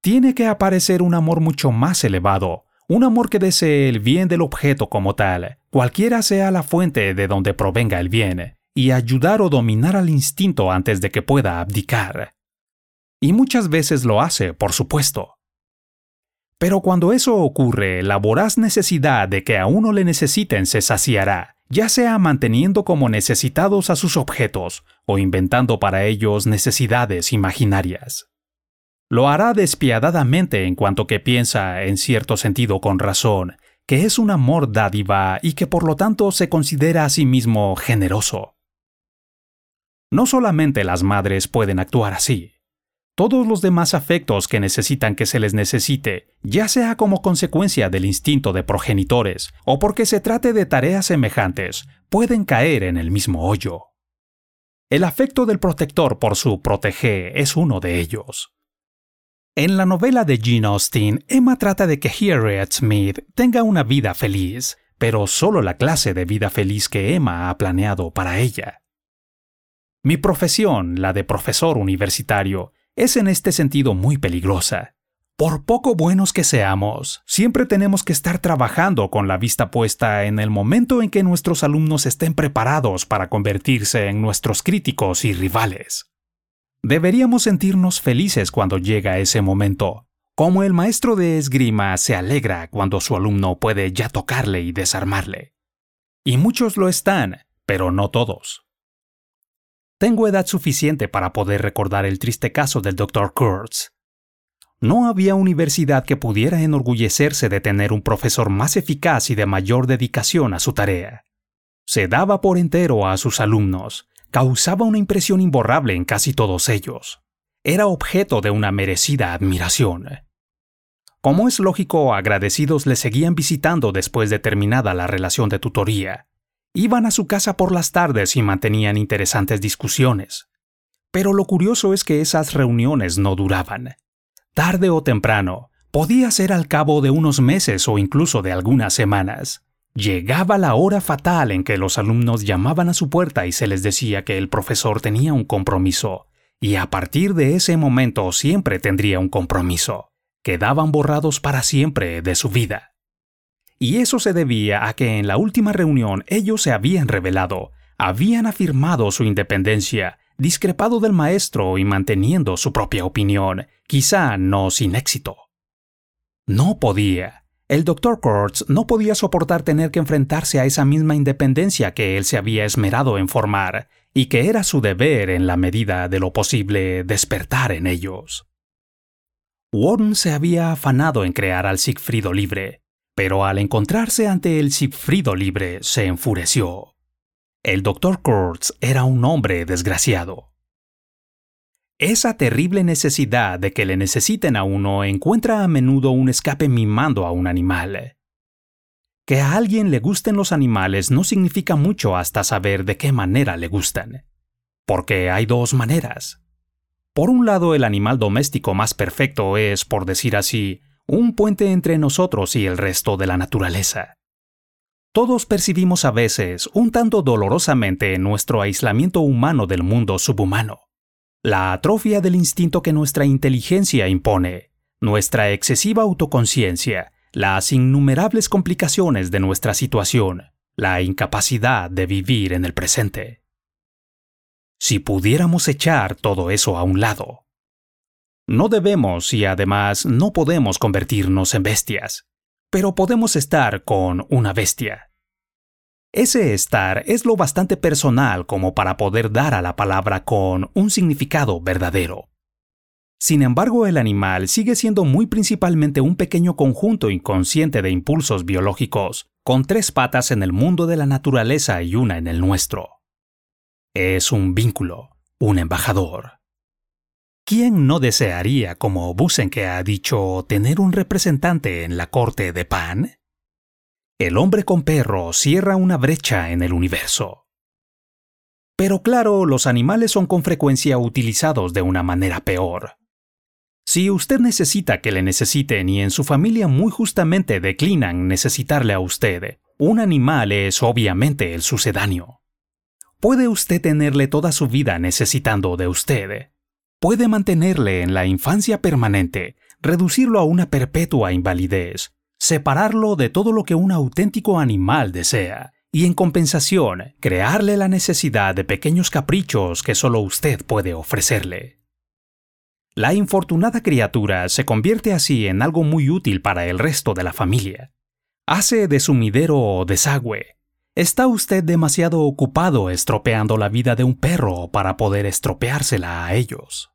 Tiene que aparecer un amor mucho más elevado, un amor que desee el bien del objeto como tal, cualquiera sea la fuente de donde provenga el bien, y ayudar o dominar al instinto antes de que pueda abdicar. Y muchas veces lo hace, por supuesto. Pero cuando eso ocurre, la voraz necesidad de que a uno le necesiten se saciará, ya sea manteniendo como necesitados a sus objetos o inventando para ellos necesidades imaginarias. Lo hará despiadadamente en cuanto que piensa, en cierto sentido con razón, que es un amor dádiva y que por lo tanto se considera a sí mismo generoso. No solamente las madres pueden actuar así. Todos los demás afectos que necesitan que se les necesite, ya sea como consecuencia del instinto de progenitores o porque se trate de tareas semejantes, pueden caer en el mismo hoyo. El afecto del protector por su protege es uno de ellos. En la novela de Jane Austen, Emma trata de que Harriet Smith tenga una vida feliz, pero solo la clase de vida feliz que Emma ha planeado para ella. Mi profesión, la de profesor universitario, es en este sentido muy peligrosa. Por poco buenos que seamos, siempre tenemos que estar trabajando con la vista puesta en el momento en que nuestros alumnos estén preparados para convertirse en nuestros críticos y rivales. Deberíamos sentirnos felices cuando llega ese momento, como el maestro de esgrima se alegra cuando su alumno puede ya tocarle y desarmarle. Y muchos lo están, pero no todos. Tengo edad suficiente para poder recordar el triste caso del Dr. Kurtz. No había universidad que pudiera enorgullecerse de tener un profesor más eficaz y de mayor dedicación a su tarea. Se daba por entero a sus alumnos, causaba una impresión imborrable en casi todos ellos. Era objeto de una merecida admiración. Como es lógico, agradecidos le seguían visitando después de terminada la relación de tutoría, Iban a su casa por las tardes y mantenían interesantes discusiones. Pero lo curioso es que esas reuniones no duraban. Tarde o temprano, podía ser al cabo de unos meses o incluso de algunas semanas. Llegaba la hora fatal en que los alumnos llamaban a su puerta y se les decía que el profesor tenía un compromiso, y a partir de ese momento siempre tendría un compromiso. Quedaban borrados para siempre de su vida. Y eso se debía a que en la última reunión ellos se habían revelado, habían afirmado su independencia, discrepado del maestro y manteniendo su propia opinión, quizá no sin éxito. No podía. El doctor Kurtz no podía soportar tener que enfrentarse a esa misma independencia que él se había esmerado en formar, y que era su deber en la medida de lo posible despertar en ellos. Warren se había afanado en crear al Siegfriedo libre, pero al encontrarse ante el Sigfrido libre se enfureció. El doctor Kurtz era un hombre desgraciado. Esa terrible necesidad de que le necesiten a uno encuentra a menudo un escape mimando a un animal. Que a alguien le gusten los animales no significa mucho hasta saber de qué manera le gustan. Porque hay dos maneras. Por un lado, el animal doméstico más perfecto es, por decir así, un puente entre nosotros y el resto de la naturaleza. Todos percibimos a veces, un tanto dolorosamente, nuestro aislamiento humano del mundo subhumano, la atrofia del instinto que nuestra inteligencia impone, nuestra excesiva autoconciencia, las innumerables complicaciones de nuestra situación, la incapacidad de vivir en el presente. Si pudiéramos echar todo eso a un lado, no debemos y además no podemos convertirnos en bestias, pero podemos estar con una bestia. Ese estar es lo bastante personal como para poder dar a la palabra con un significado verdadero. Sin embargo, el animal sigue siendo muy principalmente un pequeño conjunto inconsciente de impulsos biológicos, con tres patas en el mundo de la naturaleza y una en el nuestro. Es un vínculo, un embajador. ¿Quién no desearía, como que ha dicho, tener un representante en la corte de Pan? El hombre con perro cierra una brecha en el universo. Pero claro, los animales son con frecuencia utilizados de una manera peor. Si usted necesita que le necesiten y en su familia muy justamente declinan necesitarle a usted, un animal es obviamente el sucedáneo. Puede usted tenerle toda su vida necesitando de usted. Puede mantenerle en la infancia permanente, reducirlo a una perpetua invalidez, separarlo de todo lo que un auténtico animal desea, y en compensación, crearle la necesidad de pequeños caprichos que solo usted puede ofrecerle. La infortunada criatura se convierte así en algo muy útil para el resto de la familia. Hace de sumidero desagüe. Está usted demasiado ocupado estropeando la vida de un perro para poder estropeársela a ellos.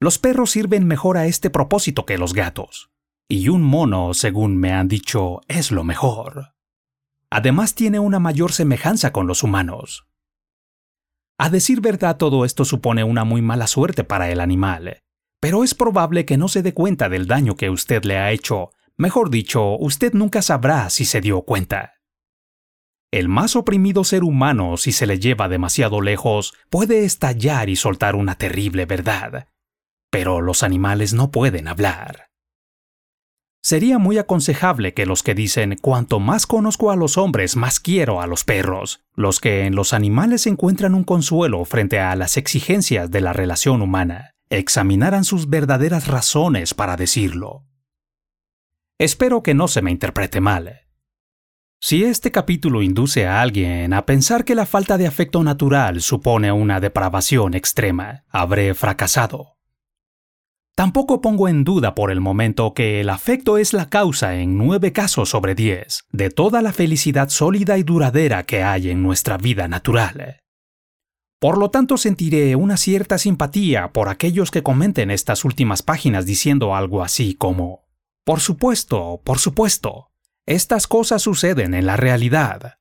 Los perros sirven mejor a este propósito que los gatos. Y un mono, según me han dicho, es lo mejor. Además tiene una mayor semejanza con los humanos. A decir verdad, todo esto supone una muy mala suerte para el animal, pero es probable que no se dé cuenta del daño que usted le ha hecho. Mejor dicho, usted nunca sabrá si se dio cuenta. El más oprimido ser humano, si se le lleva demasiado lejos, puede estallar y soltar una terrible verdad. Pero los animales no pueden hablar. Sería muy aconsejable que los que dicen cuanto más conozco a los hombres, más quiero a los perros, los que en los animales encuentran un consuelo frente a las exigencias de la relación humana, examinaran sus verdaderas razones para decirlo. Espero que no se me interprete mal. Si este capítulo induce a alguien a pensar que la falta de afecto natural supone una depravación extrema, habré fracasado. Tampoco pongo en duda por el momento que el afecto es la causa en nueve casos sobre diez de toda la felicidad sólida y duradera que hay en nuestra vida natural. Por lo tanto sentiré una cierta simpatía por aquellos que comenten estas últimas páginas diciendo algo así como, Por supuesto, por supuesto, estas cosas suceden en la realidad.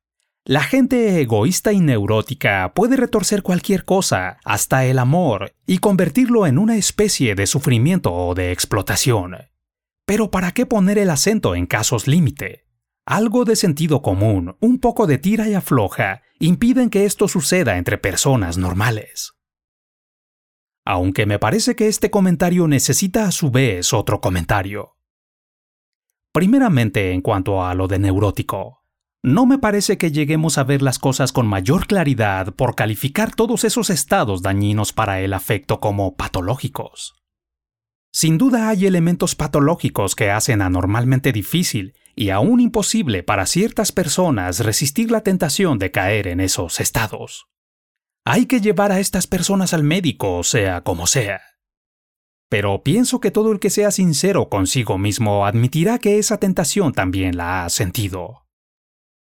La gente egoísta y neurótica puede retorcer cualquier cosa, hasta el amor, y convertirlo en una especie de sufrimiento o de explotación. Pero ¿para qué poner el acento en casos límite? Algo de sentido común, un poco de tira y afloja, impiden que esto suceda entre personas normales. Aunque me parece que este comentario necesita a su vez otro comentario. Primeramente en cuanto a lo de neurótico. No me parece que lleguemos a ver las cosas con mayor claridad por calificar todos esos estados dañinos para el afecto como patológicos. Sin duda hay elementos patológicos que hacen anormalmente difícil y aún imposible para ciertas personas resistir la tentación de caer en esos estados. Hay que llevar a estas personas al médico, sea como sea. Pero pienso que todo el que sea sincero consigo mismo admitirá que esa tentación también la ha sentido.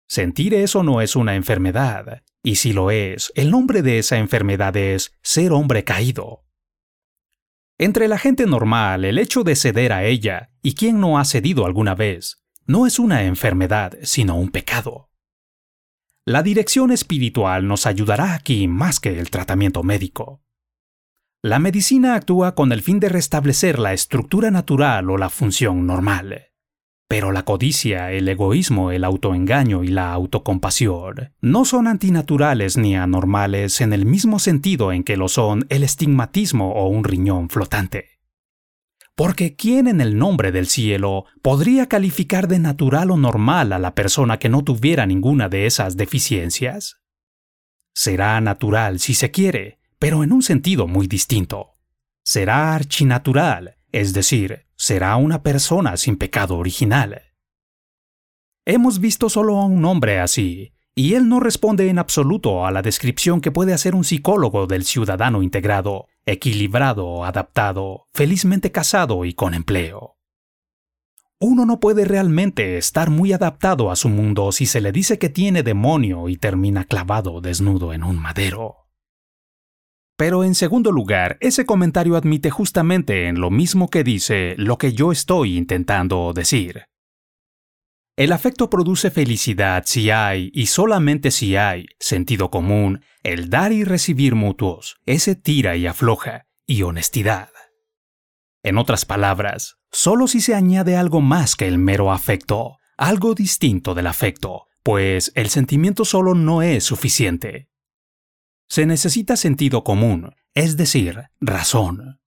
Sentir eso no es una enfermedad, y si lo es, el nombre de esa enfermedad es ser hombre caído. Entre la gente normal, el hecho de ceder a ella, y quien no ha cedido alguna vez, no es una enfermedad, sino un pecado. La dirección espiritual nos ayudará aquí más que el tratamiento médico. La medicina actúa con el fin de restablecer la estructura natural o la función normal. Pero la codicia, el egoísmo, el autoengaño y la autocompasión no son antinaturales ni anormales en el mismo sentido en que lo son el estigmatismo o un riñón flotante. Porque ¿quién en el nombre del cielo podría calificar de natural o normal a la persona que no tuviera ninguna de esas deficiencias? Será natural si se quiere, pero en un sentido muy distinto. Será archinatural, es decir, será una persona sin pecado original. Hemos visto solo a un hombre así, y él no responde en absoluto a la descripción que puede hacer un psicólogo del ciudadano integrado, equilibrado, adaptado, felizmente casado y con empleo. Uno no puede realmente estar muy adaptado a su mundo si se le dice que tiene demonio y termina clavado desnudo en un madero. Pero en segundo lugar, ese comentario admite justamente en lo mismo que dice lo que yo estoy intentando decir. El afecto produce felicidad si hay, y solamente si hay, sentido común, el dar y recibir mutuos, ese tira y afloja, y honestidad. En otras palabras, solo si se añade algo más que el mero afecto, algo distinto del afecto, pues el sentimiento solo no es suficiente se necesita sentido común, es decir, razón.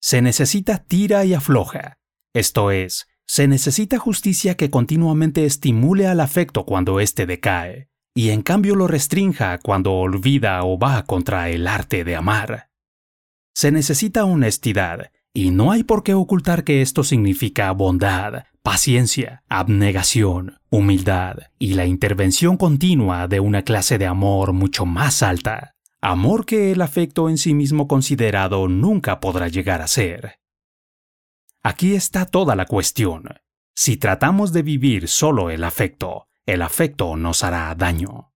Se necesita tira y afloja, esto es, se necesita justicia que continuamente estimule al afecto cuando éste decae, y en cambio lo restrinja cuando olvida o va contra el arte de amar. Se necesita honestidad, y no hay por qué ocultar que esto significa bondad, paciencia, abnegación, humildad y la intervención continua de una clase de amor mucho más alta, amor que el afecto en sí mismo considerado nunca podrá llegar a ser. Aquí está toda la cuestión. Si tratamos de vivir solo el afecto, el afecto nos hará daño.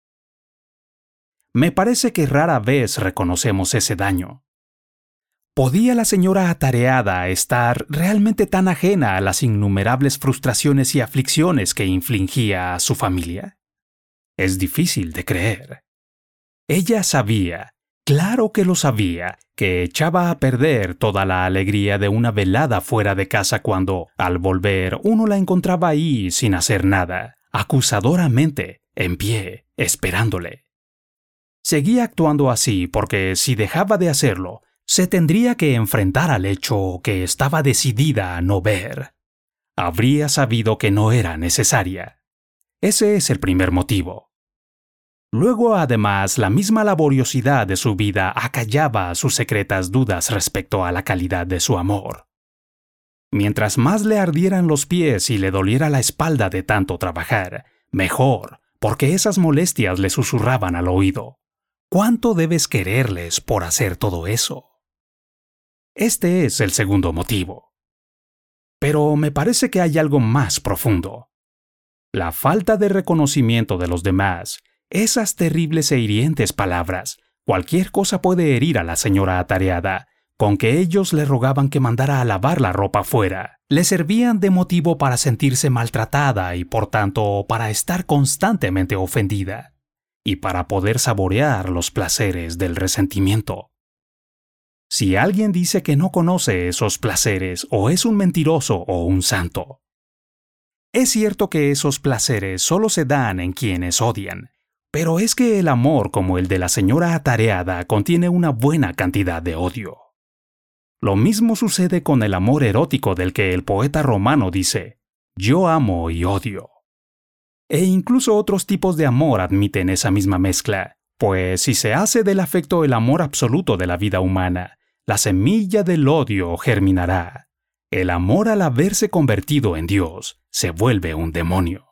Me parece que rara vez reconocemos ese daño. ¿Podía la señora atareada estar realmente tan ajena a las innumerables frustraciones y aflicciones que infligía a su familia? Es difícil de creer. Ella sabía, claro que lo sabía, que echaba a perder toda la alegría de una velada fuera de casa cuando, al volver, uno la encontraba ahí sin hacer nada, acusadoramente, en pie, esperándole. Seguía actuando así porque si dejaba de hacerlo, se tendría que enfrentar al hecho que estaba decidida a no ver. Habría sabido que no era necesaria. Ese es el primer motivo. Luego, además, la misma laboriosidad de su vida acallaba sus secretas dudas respecto a la calidad de su amor. Mientras más le ardieran los pies y le doliera la espalda de tanto trabajar, mejor, porque esas molestias le susurraban al oído. ¿Cuánto debes quererles por hacer todo eso? Este es el segundo motivo. Pero me parece que hay algo más profundo. La falta de reconocimiento de los demás, esas terribles e hirientes palabras, cualquier cosa puede herir a la señora atareada, con que ellos le rogaban que mandara a lavar la ropa fuera, le servían de motivo para sentirse maltratada y por tanto para estar constantemente ofendida, y para poder saborear los placeres del resentimiento. Si alguien dice que no conoce esos placeres, o es un mentiroso o un santo. Es cierto que esos placeres solo se dan en quienes odian, pero es que el amor como el de la señora atareada contiene una buena cantidad de odio. Lo mismo sucede con el amor erótico del que el poeta romano dice, yo amo y odio. E incluso otros tipos de amor admiten esa misma mezcla, pues si se hace del afecto el amor absoluto de la vida humana, la semilla del odio germinará. El amor al haberse convertido en Dios se vuelve un demonio.